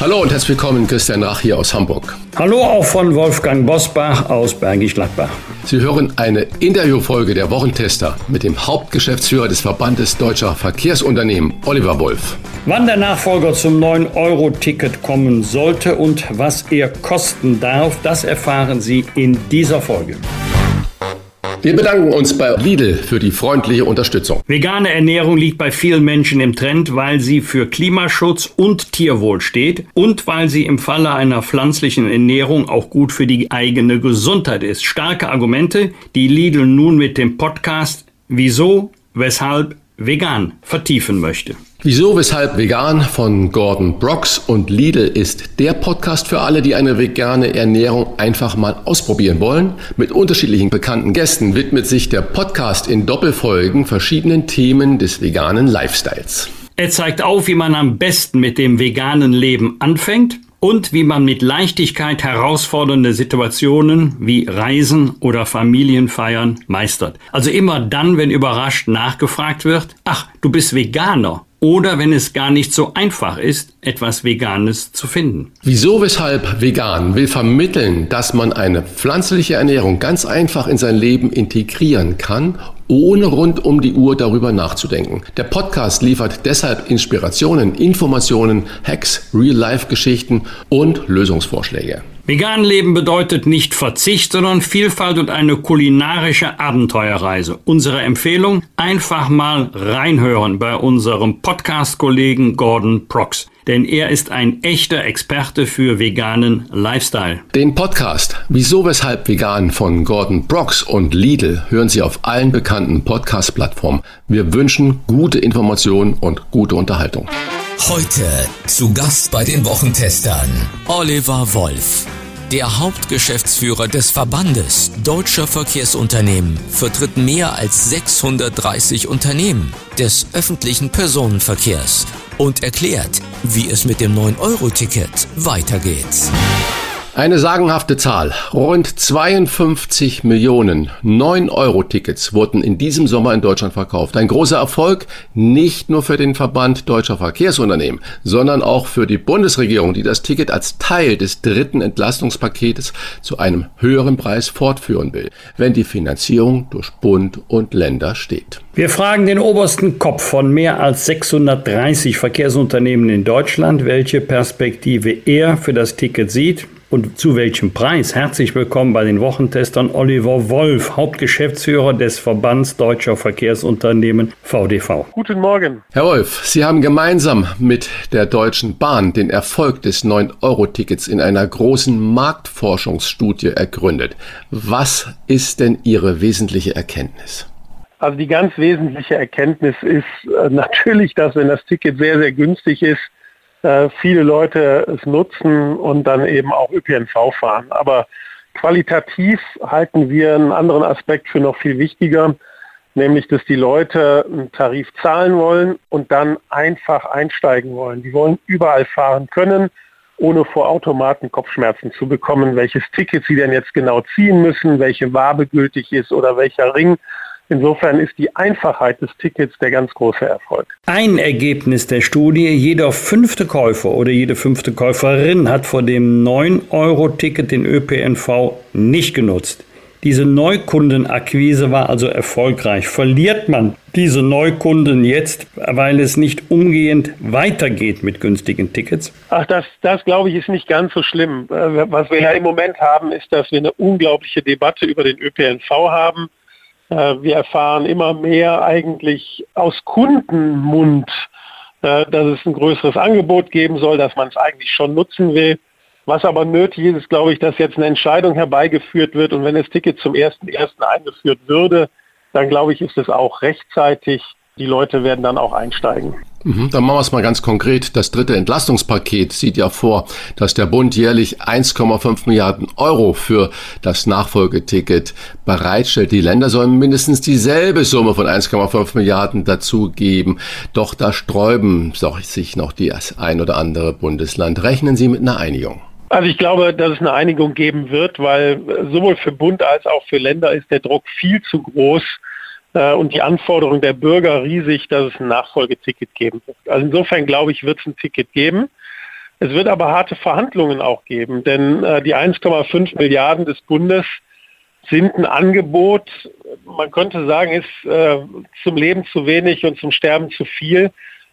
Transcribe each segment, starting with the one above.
Hallo und herzlich willkommen, Christian Rach hier aus Hamburg. Hallo auch von Wolfgang Bosbach aus Bergisch Gladbach. Sie hören eine Interviewfolge der Wochentester mit dem Hauptgeschäftsführer des Verbandes Deutscher Verkehrsunternehmen, Oliver Wolf. Wann der Nachfolger zum 9-Euro-Ticket kommen sollte und was er kosten darf, das erfahren Sie in dieser Folge. Wir bedanken uns bei Lidl für die freundliche Unterstützung. Vegane Ernährung liegt bei vielen Menschen im Trend, weil sie für Klimaschutz und Tierwohl steht und weil sie im Falle einer pflanzlichen Ernährung auch gut für die eigene Gesundheit ist. Starke Argumente, die Lidl nun mit dem Podcast Wieso, weshalb vegan vertiefen möchte. Wieso, weshalb vegan von Gordon Brooks und Lidl ist der Podcast für alle, die eine vegane Ernährung einfach mal ausprobieren wollen. Mit unterschiedlichen bekannten Gästen widmet sich der Podcast in Doppelfolgen verschiedenen Themen des veganen Lifestyles. Er zeigt auf, wie man am besten mit dem veganen Leben anfängt und wie man mit Leichtigkeit herausfordernde Situationen wie Reisen oder Familienfeiern meistert. Also immer dann, wenn überrascht nachgefragt wird, ach, du bist Veganer oder wenn es gar nicht so einfach ist, etwas Veganes zu finden. Wieso, weshalb vegan will vermitteln, dass man eine pflanzliche Ernährung ganz einfach in sein Leben integrieren kann, ohne rund um die Uhr darüber nachzudenken. Der Podcast liefert deshalb Inspirationen, Informationen, Hacks, Real-Life-Geschichten und Lösungsvorschläge. Vegan leben bedeutet nicht Verzicht, sondern Vielfalt und eine kulinarische Abenteuerreise. Unsere Empfehlung, einfach mal reinhören bei unserem Podcast-Kollegen Gordon Prox. Denn er ist ein echter Experte für veganen Lifestyle. Den Podcast Wieso, weshalb vegan von Gordon Brox und Lidl hören Sie auf allen bekannten Podcast-Plattformen. Wir wünschen gute Informationen und gute Unterhaltung. Heute zu Gast bei den Wochentestern Oliver Wolf. Der Hauptgeschäftsführer des Verbandes Deutscher Verkehrsunternehmen vertritt mehr als 630 Unternehmen des öffentlichen Personenverkehrs und erklärt, wie es mit dem 9-Euro-Ticket weitergeht. Eine sagenhafte Zahl. Rund 52 Millionen 9-Euro-Tickets wurden in diesem Sommer in Deutschland verkauft. Ein großer Erfolg nicht nur für den Verband deutscher Verkehrsunternehmen, sondern auch für die Bundesregierung, die das Ticket als Teil des dritten Entlastungspaketes zu einem höheren Preis fortführen will, wenn die Finanzierung durch Bund und Länder steht. Wir fragen den obersten Kopf von mehr als 630 Verkehrsunternehmen in Deutschland, welche Perspektive er für das Ticket sieht und zu welchem Preis. Herzlich willkommen bei den Wochentestern Oliver Wolf, Hauptgeschäftsführer des Verbands Deutscher Verkehrsunternehmen VDV. Guten Morgen. Herr Wolf, Sie haben gemeinsam mit der Deutschen Bahn den Erfolg des 9-Euro-Tickets in einer großen Marktforschungsstudie ergründet. Was ist denn Ihre wesentliche Erkenntnis? Also die ganz wesentliche Erkenntnis ist äh, natürlich, dass wenn das Ticket sehr, sehr günstig ist, äh, viele Leute es nutzen und dann eben auch ÖPNV fahren. Aber qualitativ halten wir einen anderen Aspekt für noch viel wichtiger, nämlich dass die Leute einen Tarif zahlen wollen und dann einfach einsteigen wollen. Die wollen überall fahren können, ohne vor Automaten Kopfschmerzen zu bekommen, welches Ticket sie denn jetzt genau ziehen müssen, welche Wabe gültig ist oder welcher Ring Insofern ist die Einfachheit des Tickets der ganz große Erfolg. Ein Ergebnis der Studie, jeder fünfte Käufer oder jede fünfte Käuferin hat vor dem 9-Euro-Ticket den ÖPNV nicht genutzt. Diese Neukundenakquise war also erfolgreich. Verliert man diese Neukunden jetzt, weil es nicht umgehend weitergeht mit günstigen Tickets? Ach, das, das glaube ich ist nicht ganz so schlimm. Äh, was wir ja im Moment haben, ist, dass wir eine unglaubliche Debatte über den ÖPNV haben wir erfahren immer mehr eigentlich aus Kundenmund, äh, dass es ein größeres Angebot geben soll, dass man es eigentlich schon nutzen will. Was aber nötig ist, ist, glaube ich, dass jetzt eine Entscheidung herbeigeführt wird und wenn das Ticket zum 1.1. eingeführt würde, dann glaube ich, ist es auch rechtzeitig. Die Leute werden dann auch einsteigen. Mhm, dann machen wir es mal ganz konkret. Das dritte Entlastungspaket sieht ja vor, dass der Bund jährlich 1,5 Milliarden Euro für das Nachfolgeticket bereitstellt. Die Länder sollen mindestens dieselbe Summe von 1,5 Milliarden dazugeben. Doch da sträuben sich noch die ein oder andere Bundesland. Rechnen Sie mit einer Einigung? Also ich glaube, dass es eine Einigung geben wird, weil sowohl für Bund als auch für Länder ist der Druck viel zu groß, und die Anforderung der Bürger riesig, dass es ein Nachfolgeticket geben wird. Also insofern glaube ich, wird es ein Ticket geben. Es wird aber harte Verhandlungen auch geben, denn äh, die 1,5 Milliarden des Bundes sind ein Angebot, man könnte sagen, ist äh, zum Leben zu wenig und zum Sterben zu viel.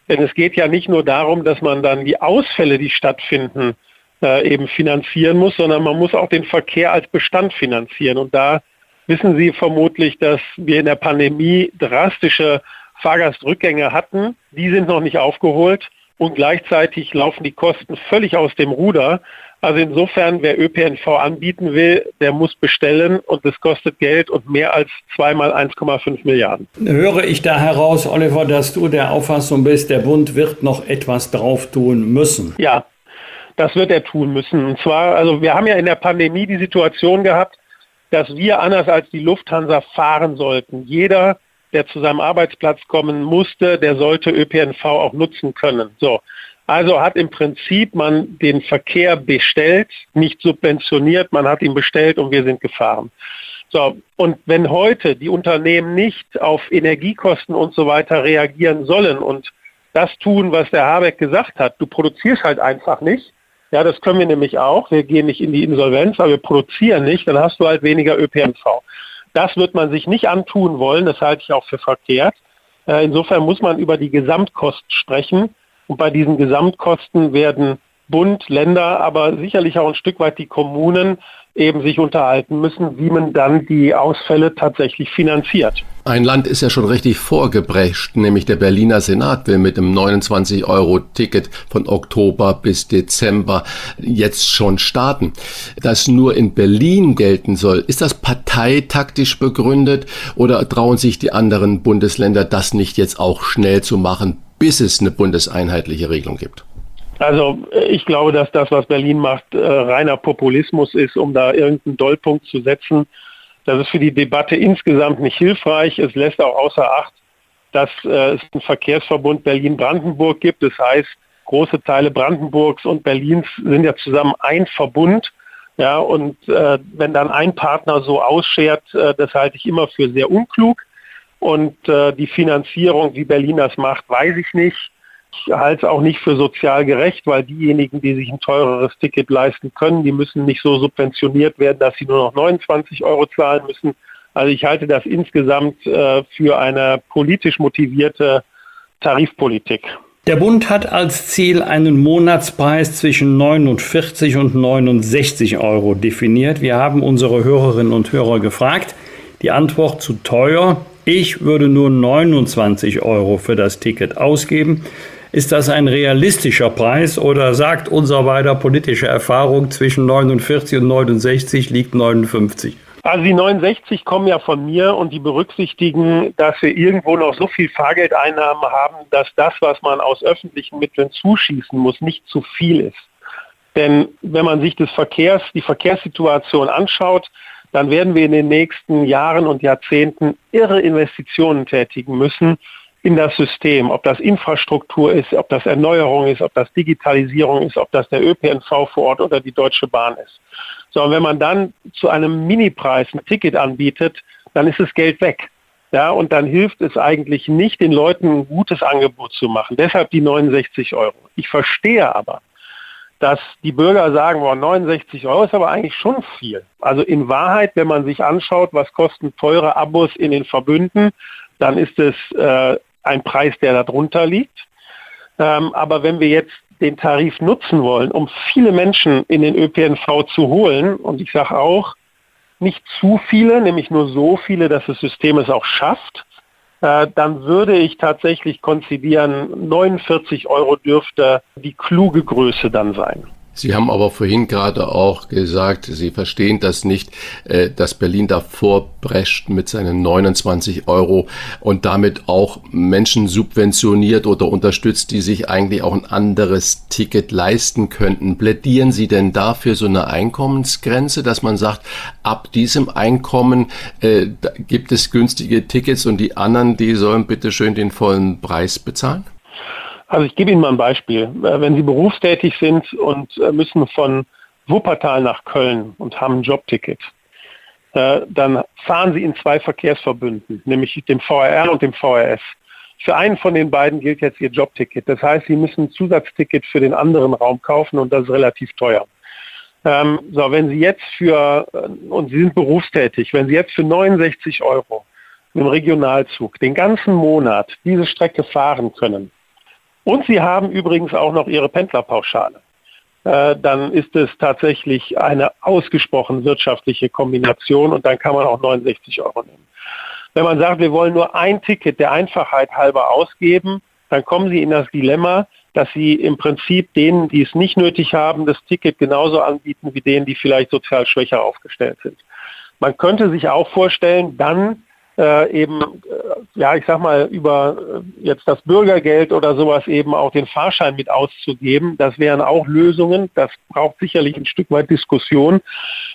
Denn es geht ja nicht nur darum, dass man dann die Ausfälle, die stattfinden, äh, eben finanzieren muss, sondern man muss auch den Verkehr als Bestand finanzieren. Und da wissen Sie vermutlich, dass wir in der Pandemie drastische Fahrgastrückgänge hatten. Die sind noch nicht aufgeholt und gleichzeitig laufen die Kosten völlig aus dem Ruder. Also insofern, wer ÖPNV anbieten will, der muss bestellen und das kostet Geld und mehr als zweimal 1,5 Milliarden. Höre ich da heraus, Oliver, dass du der Auffassung bist, der Bund wird noch etwas drauf tun müssen? Ja, das wird er tun müssen. Und zwar, also wir haben ja in der Pandemie die Situation gehabt, dass wir anders als die Lufthansa fahren sollten. Jeder, der zu seinem Arbeitsplatz kommen musste, der sollte ÖPNV auch nutzen können. So. Also hat im Prinzip man den Verkehr bestellt, nicht subventioniert, man hat ihn bestellt und wir sind gefahren. So, und wenn heute die Unternehmen nicht auf Energiekosten und so weiter reagieren sollen und das tun, was der Habeck gesagt hat, du produzierst halt einfach nicht, ja, das können wir nämlich auch. Wir gehen nicht in die Insolvenz, aber wir produzieren nicht. Dann hast du halt weniger ÖPNV. Das wird man sich nicht antun wollen. Das halte ich auch für verkehrt. Äh, insofern muss man über die Gesamtkosten sprechen. Und bei diesen Gesamtkosten werden Bund, Länder, aber sicherlich auch ein Stück weit die Kommunen eben sich unterhalten müssen, wie man dann die Ausfälle tatsächlich finanziert. Ein Land ist ja schon richtig vorgebrecht, nämlich der Berliner Senat will mit einem 29-Euro-Ticket von Oktober bis Dezember jetzt schon starten. Das nur in Berlin gelten soll, ist das parteitaktisch begründet oder trauen sich die anderen Bundesländer das nicht jetzt auch schnell zu machen, bis es eine bundeseinheitliche Regelung gibt? Also ich glaube, dass das, was Berlin macht, äh, reiner Populismus ist, um da irgendeinen Dollpunkt zu setzen. Das ist für die Debatte insgesamt nicht hilfreich. Es lässt auch außer Acht, dass äh, es einen Verkehrsverbund Berlin-Brandenburg gibt. Das heißt, große Teile Brandenburgs und Berlins sind ja zusammen ein Verbund. Ja, und äh, wenn dann ein Partner so ausschert, äh, das halte ich immer für sehr unklug. Und äh, die Finanzierung, wie Berlin das macht, weiß ich nicht. Ich halte es auch nicht für sozial gerecht, weil diejenigen, die sich ein teureres Ticket leisten können, die müssen nicht so subventioniert werden, dass sie nur noch 29 Euro zahlen müssen. Also ich halte das insgesamt äh, für eine politisch motivierte Tarifpolitik. Der Bund hat als Ziel einen Monatspreis zwischen 49 und 69 Euro definiert. Wir haben unsere Hörerinnen und Hörer gefragt. Die Antwort zu teuer. Ich würde nur 29 Euro für das Ticket ausgeben. Ist das ein realistischer Preis oder sagt unser beider politische Erfahrung zwischen 49 und 69 liegt 59? Also die 69 kommen ja von mir und die berücksichtigen, dass wir irgendwo noch so viel Fahrgeldeinnahmen haben, dass das, was man aus öffentlichen Mitteln zuschießen muss, nicht zu viel ist. Denn wenn man sich des Verkehrs, die Verkehrssituation anschaut, dann werden wir in den nächsten Jahren und Jahrzehnten irre Investitionen tätigen müssen, in das System, ob das Infrastruktur ist, ob das Erneuerung ist, ob das Digitalisierung ist, ob das der ÖPNV vor Ort oder die Deutsche Bahn ist. So, und wenn man dann zu einem Minipreis ein Ticket anbietet, dann ist das Geld weg. Ja, und dann hilft es eigentlich nicht, den Leuten ein gutes Angebot zu machen. Deshalb die 69 Euro. Ich verstehe aber, dass die Bürger sagen, boah, 69 Euro ist aber eigentlich schon viel. Also in Wahrheit, wenn man sich anschaut, was kosten teure Abos in den Verbünden, dann ist es äh, ein Preis, der darunter liegt. Ähm, aber wenn wir jetzt den Tarif nutzen wollen, um viele Menschen in den ÖPNV zu holen, und ich sage auch, nicht zu viele, nämlich nur so viele, dass das System es auch schafft, äh, dann würde ich tatsächlich konzidieren, 49 Euro dürfte die kluge Größe dann sein. Sie haben aber vorhin gerade auch gesagt, Sie verstehen das nicht, äh, dass Berlin davor prescht mit seinen 29 Euro und damit auch Menschen subventioniert oder unterstützt, die sich eigentlich auch ein anderes Ticket leisten könnten. Plädieren Sie denn dafür so eine Einkommensgrenze, dass man sagt, ab diesem Einkommen äh, gibt es günstige Tickets und die anderen, die sollen bitte schön den vollen Preis bezahlen? Also ich gebe Ihnen mal ein Beispiel. Äh, wenn Sie berufstätig sind und äh, müssen von Wuppertal nach Köln und haben ein Jobticket, äh, dann fahren Sie in zwei Verkehrsverbünden, nämlich dem VRR und dem VRS. Für einen von den beiden gilt jetzt Ihr Jobticket. Das heißt, Sie müssen ein Zusatzticket für den anderen Raum kaufen und das ist relativ teuer. Ähm, so, wenn Sie jetzt für, und Sie sind berufstätig, wenn Sie jetzt für 69 Euro im Regionalzug den ganzen Monat diese Strecke fahren können, und Sie haben übrigens auch noch Ihre Pendlerpauschale. Äh, dann ist es tatsächlich eine ausgesprochen wirtschaftliche Kombination und dann kann man auch 69 Euro nehmen. Wenn man sagt, wir wollen nur ein Ticket der Einfachheit halber ausgeben, dann kommen Sie in das Dilemma, dass Sie im Prinzip denen, die es nicht nötig haben, das Ticket genauso anbieten wie denen, die vielleicht sozial schwächer aufgestellt sind. Man könnte sich auch vorstellen, dann äh, eben, äh, ja, ich sag mal, über äh, jetzt das Bürgergeld oder sowas eben auch den Fahrschein mit auszugeben. Das wären auch Lösungen. Das braucht sicherlich ein Stück weit Diskussion.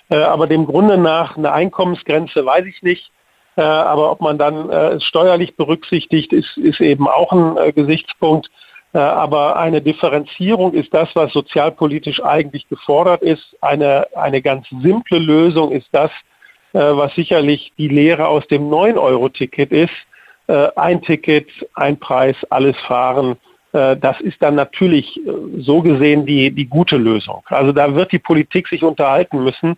Äh, aber dem Grunde nach eine Einkommensgrenze weiß ich nicht. Äh, aber ob man dann äh, es steuerlich berücksichtigt, ist, ist eben auch ein Gesichtspunkt. Aber eine Differenzierung ist das, was sozialpolitisch eigentlich gefordert ist. Eine, eine ganz simple Lösung ist das, was sicherlich die Lehre aus dem 9-Euro-Ticket ist. Äh, ein Ticket, ein Preis, alles fahren. Äh, das ist dann natürlich so gesehen die, die gute Lösung. Also da wird die Politik sich unterhalten müssen,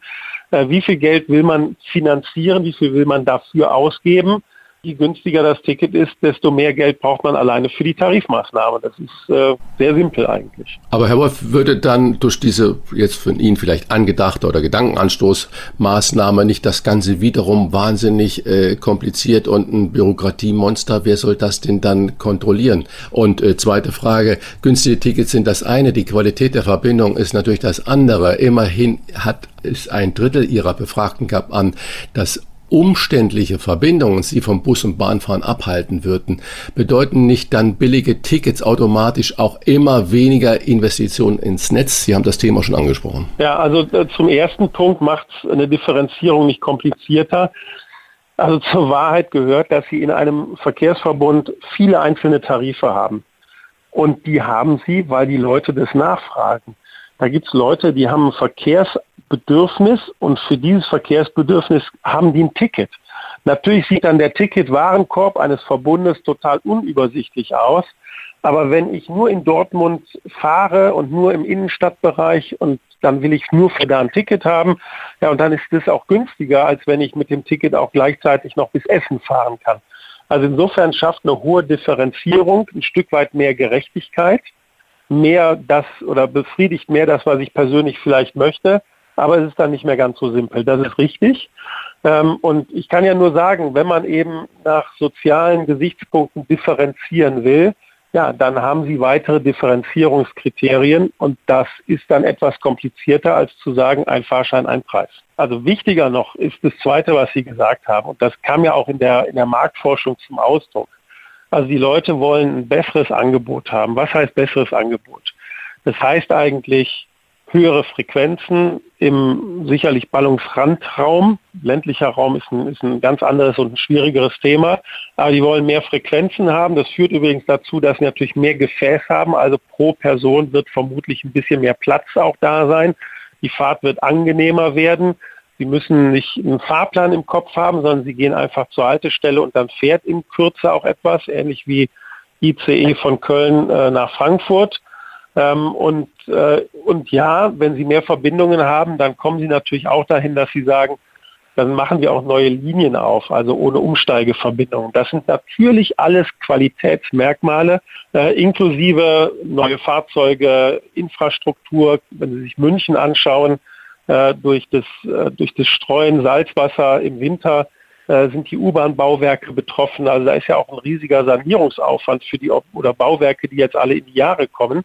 wie viel Geld will man finanzieren, wie viel will man dafür ausgeben je günstiger das Ticket ist, desto mehr Geld braucht man alleine für die Tarifmaßnahme. Das ist äh, sehr simpel eigentlich. Aber Herr Wolf, würde dann durch diese jetzt von Ihnen vielleicht angedachte oder Gedankenanstoßmaßnahme nicht das Ganze wiederum wahnsinnig äh, kompliziert und ein Bürokratiemonster? Wer soll das denn dann kontrollieren? Und äh, zweite Frage, günstige Tickets sind das eine, die Qualität der Verbindung ist natürlich das andere. Immerhin hat es ein Drittel Ihrer Befragten gab an, dass umständliche Verbindungen sie vom Bus- und Bahnfahren abhalten würden, bedeuten nicht dann billige Tickets automatisch auch immer weniger Investitionen ins Netz? Sie haben das Thema schon angesprochen. Ja, also äh, zum ersten Punkt macht eine Differenzierung nicht komplizierter. Also zur Wahrheit gehört, dass Sie in einem Verkehrsverbund viele einzelne Tarife haben. Und die haben Sie, weil die Leute das nachfragen. Da gibt es Leute, die haben ein Verkehrsbedürfnis und für dieses Verkehrsbedürfnis haben die ein Ticket. Natürlich sieht dann der Ticketwarenkorb eines Verbundes total unübersichtlich aus. Aber wenn ich nur in Dortmund fahre und nur im Innenstadtbereich und dann will ich nur für da ein Ticket haben, ja, und dann ist das auch günstiger, als wenn ich mit dem Ticket auch gleichzeitig noch bis Essen fahren kann. Also insofern schafft eine hohe Differenzierung ein Stück weit mehr Gerechtigkeit mehr das oder befriedigt mehr das, was ich persönlich vielleicht möchte. Aber es ist dann nicht mehr ganz so simpel. Das ist richtig. Ähm, und ich kann ja nur sagen, wenn man eben nach sozialen Gesichtspunkten differenzieren will, ja, dann haben Sie weitere Differenzierungskriterien und das ist dann etwas komplizierter als zu sagen, ein Fahrschein, ein Preis. Also wichtiger noch ist das Zweite, was Sie gesagt haben und das kam ja auch in der, in der Marktforschung zum Ausdruck. Also die Leute wollen ein besseres Angebot haben. Was heißt besseres Angebot? Das heißt eigentlich höhere Frequenzen im sicherlich Ballungsrandraum. Ländlicher Raum ist ein, ist ein ganz anderes und ein schwierigeres Thema. Aber die wollen mehr Frequenzen haben. Das führt übrigens dazu, dass sie natürlich mehr Gefäß haben. Also pro Person wird vermutlich ein bisschen mehr Platz auch da sein. Die Fahrt wird angenehmer werden. Sie müssen nicht einen Fahrplan im Kopf haben, sondern Sie gehen einfach zur Haltestelle und dann fährt in Kürze auch etwas, ähnlich wie ICE von Köln äh, nach Frankfurt. Ähm, und, äh, und ja, wenn Sie mehr Verbindungen haben, dann kommen Sie natürlich auch dahin, dass Sie sagen, dann machen wir auch neue Linien auf, also ohne Umsteigeverbindungen. Das sind natürlich alles Qualitätsmerkmale, äh, inklusive neue Fahrzeuge, Infrastruktur. Wenn Sie sich München anschauen, äh, durch, das, äh, durch das Streuen Salzwasser im Winter äh, sind die U-Bahn-Bauwerke betroffen. Also da ist ja auch ein riesiger Sanierungsaufwand für die oder Bauwerke, die jetzt alle in die Jahre kommen.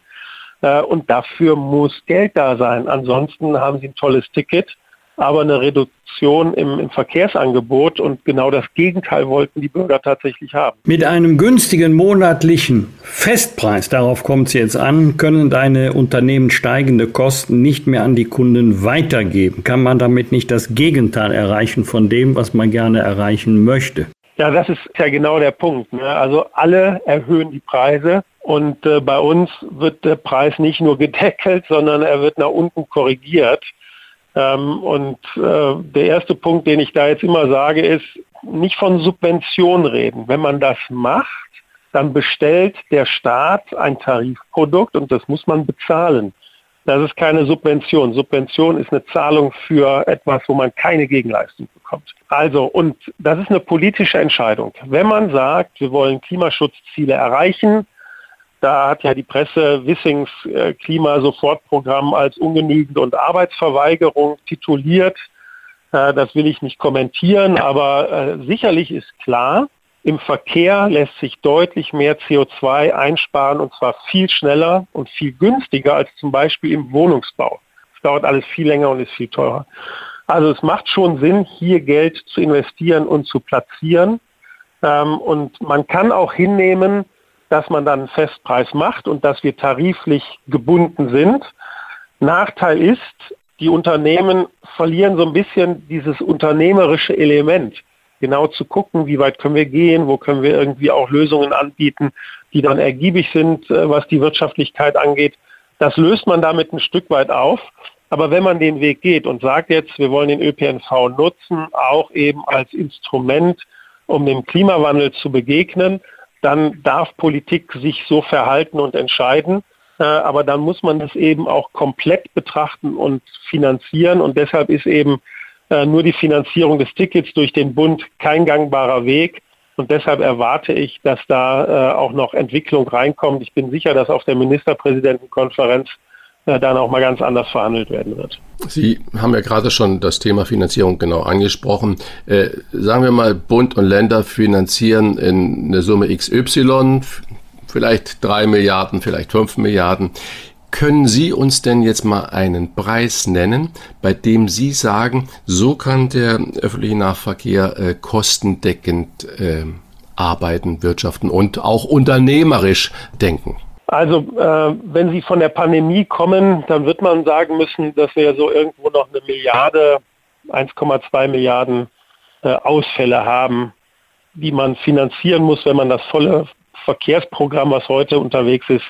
Äh, und dafür muss Geld da sein. Ansonsten haben Sie ein tolles Ticket, aber eine Reduktion im, im, Verkehrsangebot und genau das Gegenteil wollten die Bürger tatsächlich haben. Mit einem günstigen monatlichen Festpreis, darauf kommt es jetzt an, können deine Unternehmen steigende Kosten nicht mehr an die Kunden weitergeben. Kann man damit nicht das Gegenteil erreichen von dem, was man gerne erreichen möchte? Ja, das ist ja genau der Punkt. Ne? Also alle erhöhen die Preise und äh, bei uns wird der Preis nicht nur gedeckelt, sondern er wird nach unten korrigiert. Ähm, und äh, der erste Punkt, den ich da jetzt immer sage, ist, nicht von Subvention reden. Wenn man das macht, dann bestellt der Staat ein Tarifprodukt und das muss man bezahlen. Das ist keine Subvention. Subvention ist eine Zahlung für etwas, wo man keine Gegenleistung bekommt. Also, und das ist eine politische Entscheidung. Wenn man sagt, wir wollen Klimaschutzziele erreichen, da hat ja die Presse Wissings äh, Klimasofortprogramm als ungenügend und Arbeitsverweigerung tituliert. Äh, das will ich nicht kommentieren, aber äh, sicherlich ist klar, im Verkehr lässt sich deutlich mehr CO2 einsparen und zwar viel schneller und viel günstiger als zum Beispiel im Wohnungsbau. Es dauert alles viel länger und ist viel teurer. Also es macht schon Sinn, hier Geld zu investieren und zu platzieren. Ähm, und man kann auch hinnehmen, dass man dann einen Festpreis macht und dass wir tariflich gebunden sind. Nachteil ist, die Unternehmen verlieren so ein bisschen dieses unternehmerische Element genau zu gucken, wie weit können wir gehen, wo können wir irgendwie auch Lösungen anbieten, die dann ergiebig sind, äh, was die Wirtschaftlichkeit angeht. Das löst man damit ein Stück weit auf. Aber wenn man den Weg geht und sagt jetzt, wir wollen den ÖPNV nutzen, auch eben als Instrument, um dem Klimawandel zu begegnen, dann darf Politik sich so verhalten und entscheiden. Äh, aber dann muss man das eben auch komplett betrachten und finanzieren. Und deshalb ist eben nur die Finanzierung des Tickets durch den Bund kein gangbarer Weg. Und deshalb erwarte ich, dass da äh, auch noch Entwicklung reinkommt. Ich bin sicher, dass auf der Ministerpräsidentenkonferenz äh, dann auch mal ganz anders verhandelt werden wird. Sie haben ja gerade schon das Thema Finanzierung genau angesprochen. Äh, sagen wir mal, Bund und Länder finanzieren in eine Summe XY, vielleicht drei Milliarden, vielleicht fünf Milliarden. Können Sie uns denn jetzt mal einen Preis nennen, bei dem Sie sagen, so kann der öffentliche Nahverkehr äh, kostendeckend äh, arbeiten, wirtschaften und auch unternehmerisch denken? Also äh, wenn Sie von der Pandemie kommen, dann wird man sagen müssen, dass wir so irgendwo noch eine Milliarde, 1,2 Milliarden äh, Ausfälle haben, die man finanzieren muss, wenn man das volle Verkehrsprogramm, was heute unterwegs ist,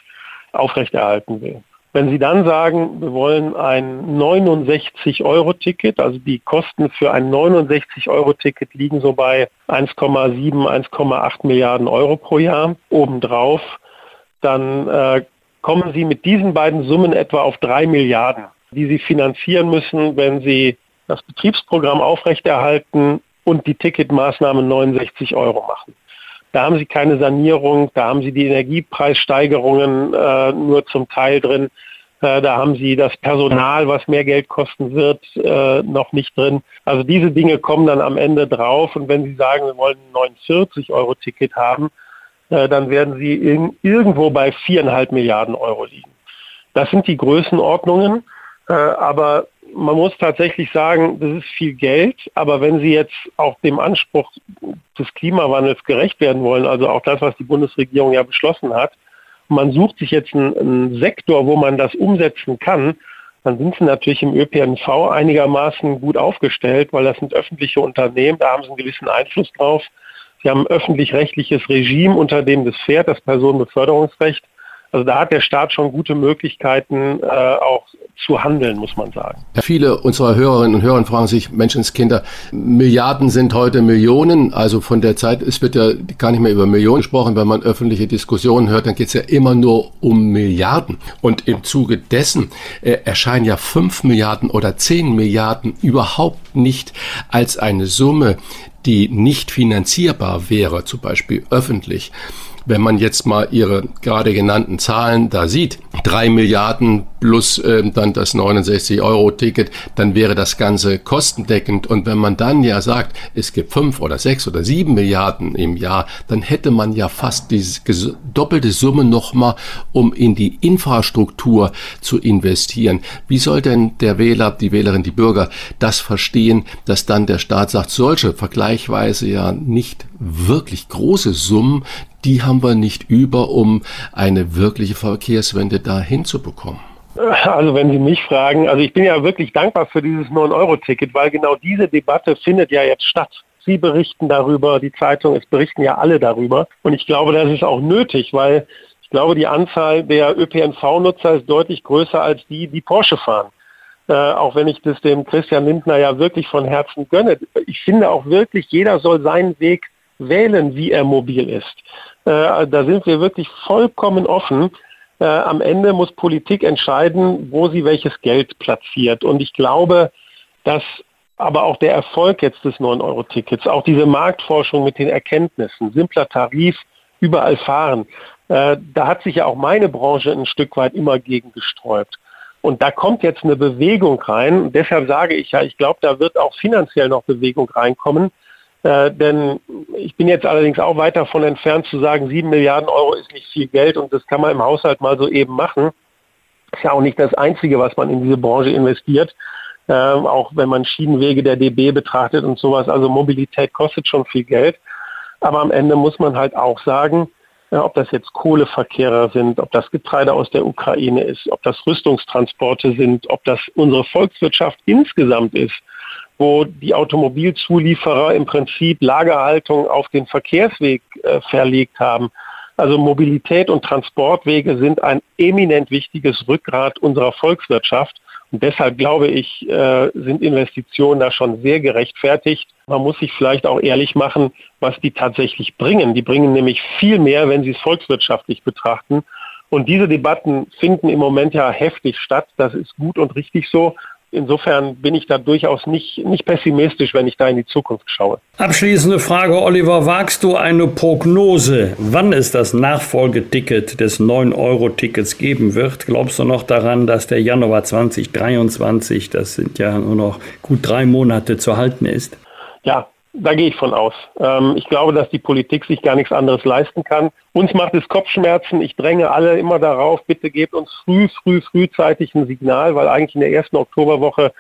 aufrechterhalten will. Wenn Sie dann sagen, wir wollen ein 69-Euro-Ticket, also die Kosten für ein 69-Euro-Ticket liegen so bei 1,7, 1,8 Milliarden Euro pro Jahr obendrauf, dann äh, kommen Sie mit diesen beiden Summen etwa auf drei Milliarden, die Sie finanzieren müssen, wenn Sie das Betriebsprogramm aufrechterhalten und die Ticketmaßnahmen 69 Euro machen. Da haben Sie keine Sanierung, da haben Sie die Energiepreissteigerungen äh, nur zum Teil drin. Äh, da haben Sie das Personal, was mehr Geld kosten wird, äh, noch nicht drin. Also diese Dinge kommen dann am Ende drauf. Und wenn Sie sagen, wir wollen ein 49-Euro-Ticket haben, äh, dann werden Sie in, irgendwo bei viereinhalb Milliarden Euro liegen. Das sind die Größenordnungen. Äh, aber man muss tatsächlich sagen, das ist viel Geld, aber wenn Sie jetzt auch dem Anspruch des Klimawandels gerecht werden wollen, also auch das, was die Bundesregierung ja beschlossen hat, man sucht sich jetzt einen, einen Sektor, wo man das umsetzen kann, dann sind sie natürlich im ÖPNV einigermaßen gut aufgestellt, weil das sind öffentliche Unternehmen, da haben sie einen gewissen Einfluss drauf. Sie haben ein öffentlich-rechtliches Regime, unter dem das fährt, das Personenbeförderungsrecht. Also da hat der Staat schon gute Möglichkeiten, äh, auch zu handeln, muss man sagen. Viele unserer Hörerinnen und Hörer fragen sich, Menschenskinder, Milliarden sind heute Millionen. Also von der Zeit, es wird ja gar nicht mehr über Millionen gesprochen. Wenn man öffentliche Diskussionen hört, dann geht es ja immer nur um Milliarden. Und im Zuge dessen äh, erscheinen ja fünf Milliarden oder zehn Milliarden überhaupt nicht als eine Summe, die nicht finanzierbar wäre, zum Beispiel öffentlich. Wenn man jetzt mal Ihre gerade genannten Zahlen da sieht, drei Milliarden plus äh, dann das 69-Euro-Ticket, dann wäre das Ganze kostendeckend. Und wenn man dann ja sagt, es gibt fünf oder sechs oder sieben Milliarden im Jahr, dann hätte man ja fast diese doppelte Summe nochmal, um in die Infrastruktur zu investieren. Wie soll denn der Wähler, die Wählerin, die Bürger das verstehen, dass dann der Staat sagt, solche vergleichsweise ja nicht wirklich große Summen, die haben wir nicht über, um eine wirkliche Verkehrswende da hinzubekommen. Also wenn Sie mich fragen, also ich bin ja wirklich dankbar für dieses 9-Euro-Ticket, weil genau diese Debatte findet ja jetzt statt. Sie berichten darüber, die Zeitung, es berichten ja alle darüber. Und ich glaube, das ist auch nötig, weil ich glaube, die Anzahl der ÖPNV-Nutzer ist deutlich größer als die, die Porsche fahren. Äh, auch wenn ich das dem Christian Lindner ja wirklich von Herzen gönne. Ich finde auch wirklich, jeder soll seinen Weg wählen, wie er mobil ist. Äh, da sind wir wirklich vollkommen offen. Äh, am Ende muss Politik entscheiden, wo sie welches Geld platziert. Und ich glaube, dass aber auch der Erfolg jetzt des 9-Euro-Tickets, auch diese Marktforschung mit den Erkenntnissen, simpler Tarif, überall fahren, äh, da hat sich ja auch meine Branche ein Stück weit immer gegen gesträubt. Und da kommt jetzt eine Bewegung rein. Und deshalb sage ich ja, ich glaube, da wird auch finanziell noch Bewegung reinkommen. Äh, denn ich bin jetzt allerdings auch weit davon entfernt zu sagen, sieben Milliarden Euro ist nicht viel Geld und das kann man im Haushalt mal so eben machen. Ist ja auch nicht das Einzige, was man in diese Branche investiert. Äh, auch wenn man Schienenwege der DB betrachtet und sowas. Also Mobilität kostet schon viel Geld. Aber am Ende muss man halt auch sagen, äh, ob das jetzt Kohleverkehrer sind, ob das Getreide aus der Ukraine ist, ob das Rüstungstransporte sind, ob das unsere Volkswirtschaft insgesamt ist wo die Automobilzulieferer im Prinzip Lagerhaltung auf den Verkehrsweg äh, verlegt haben. Also Mobilität und Transportwege sind ein eminent wichtiges Rückgrat unserer Volkswirtschaft. Und deshalb glaube ich, äh, sind Investitionen da schon sehr gerechtfertigt. Man muss sich vielleicht auch ehrlich machen, was die tatsächlich bringen. Die bringen nämlich viel mehr, wenn sie es volkswirtschaftlich betrachten. Und diese Debatten finden im Moment ja heftig statt. Das ist gut und richtig so. Insofern bin ich da durchaus nicht, nicht pessimistisch, wenn ich da in die Zukunft schaue. Abschließende Frage, Oliver. Wagst du eine Prognose, wann es das Nachfolgeticket des 9-Euro-Tickets geben wird? Glaubst du noch daran, dass der Januar 2023, das sind ja nur noch gut drei Monate zu halten ist? Ja, da gehe ich von aus. Ähm, ich glaube, dass die Politik sich gar nichts anderes leisten kann. Uns macht es Kopfschmerzen. Ich dränge alle immer darauf, bitte gebt uns früh, früh, frühzeitig ein Signal, weil eigentlich in der ersten Oktoberwoche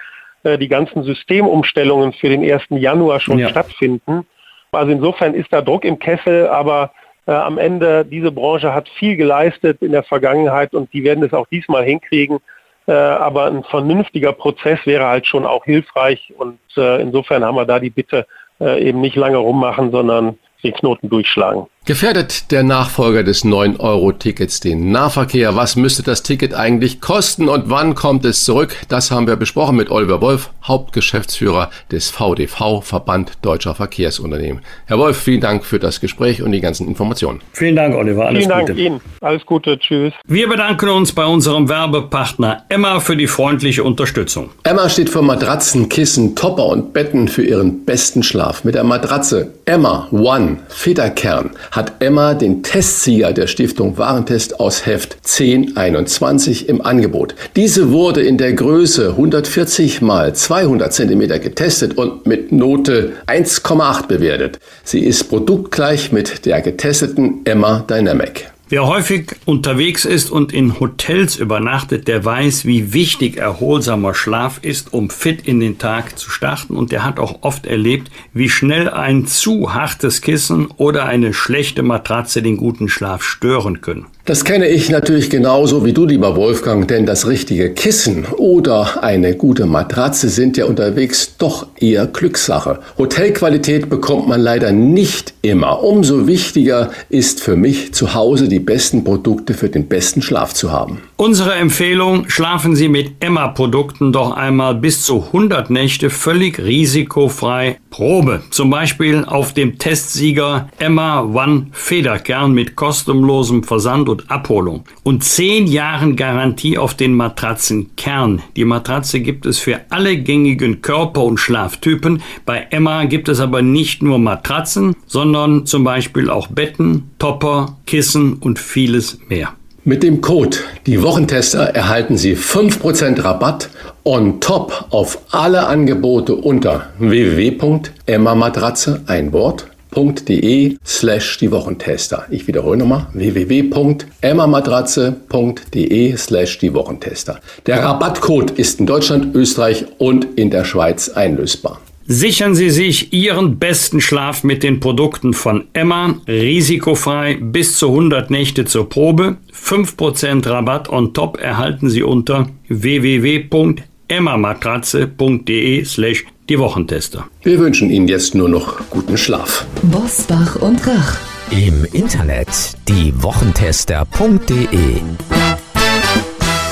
äh, die ganzen Systemumstellungen für den 1. Januar schon ja. stattfinden. Also insofern ist da Druck im Kessel, aber äh, am Ende, diese Branche hat viel geleistet in der Vergangenheit und die werden es auch diesmal hinkriegen. Äh, aber ein vernünftiger Prozess wäre halt schon auch hilfreich und insofern haben wir da die Bitte, äh, eben nicht lange rummachen, sondern den Knoten durchschlagen. Gefährdet der Nachfolger des 9-Euro-Tickets den Nahverkehr? Was müsste das Ticket eigentlich kosten und wann kommt es zurück? Das haben wir besprochen mit Oliver Wolf, Hauptgeschäftsführer des VDV, Verband Deutscher Verkehrsunternehmen. Herr Wolf, vielen Dank für das Gespräch und die ganzen Informationen. Vielen Dank, Oliver. Alles vielen Dank Gute. Ihnen. Alles Gute. Tschüss. Wir bedanken uns bei unserem Werbepartner Emma für die freundliche Unterstützung. Emma steht für Matratzen, Kissen, Topper und Betten für ihren besten Schlaf. Mit der Matratze Emma One Federkern hat Emma den Testsieger der Stiftung Warentest aus Heft 1021 im Angebot. Diese wurde in der Größe 140 mal 200 cm getestet und mit Note 1,8 bewertet. Sie ist produktgleich mit der getesteten Emma Dynamic. Wer häufig unterwegs ist und in Hotels übernachtet, der weiß, wie wichtig erholsamer Schlaf ist, um fit in den Tag zu starten. Und der hat auch oft erlebt, wie schnell ein zu hartes Kissen oder eine schlechte Matratze den guten Schlaf stören können. Das kenne ich natürlich genauso wie du, lieber Wolfgang, denn das richtige Kissen oder eine gute Matratze sind ja unterwegs doch eher Glückssache. Hotelqualität bekommt man leider nicht immer. Umso wichtiger ist für mich zu Hause die besten Produkte für den besten Schlaf zu haben. Unsere Empfehlung, schlafen Sie mit Emma-Produkten doch einmal bis zu 100 Nächte völlig risikofrei Probe. Zum Beispiel auf dem Testsieger Emma One Federkern mit kostenlosem Versand und Abholung und 10 Jahren Garantie auf den Matratzenkern. Die Matratze gibt es für alle gängigen Körper- und Schlaftypen. Bei Emma gibt es aber nicht nur Matratzen, sondern zum Beispiel auch Betten, Topper, Kissen und vieles mehr. Mit dem Code Die Wochentester erhalten Sie 5% Rabatt on top auf alle Angebote unter www.emmamatratze ein Wort.de slash die Wochentester. Ich wiederhole nochmal www.emmamatratze.de slash die Wochentester. Der Rabattcode ist in Deutschland, Österreich und in der Schweiz einlösbar. Sichern Sie sich Ihren besten Schlaf mit den Produkten von Emma, risikofrei bis zu 100 Nächte zur Probe. 5% Rabatt on top erhalten Sie unter www.emmamatratze.de slash die Wochentester. Wir wünschen Ihnen jetzt nur noch guten Schlaf. Bosbach und Rach. Im Internet diewochentester.de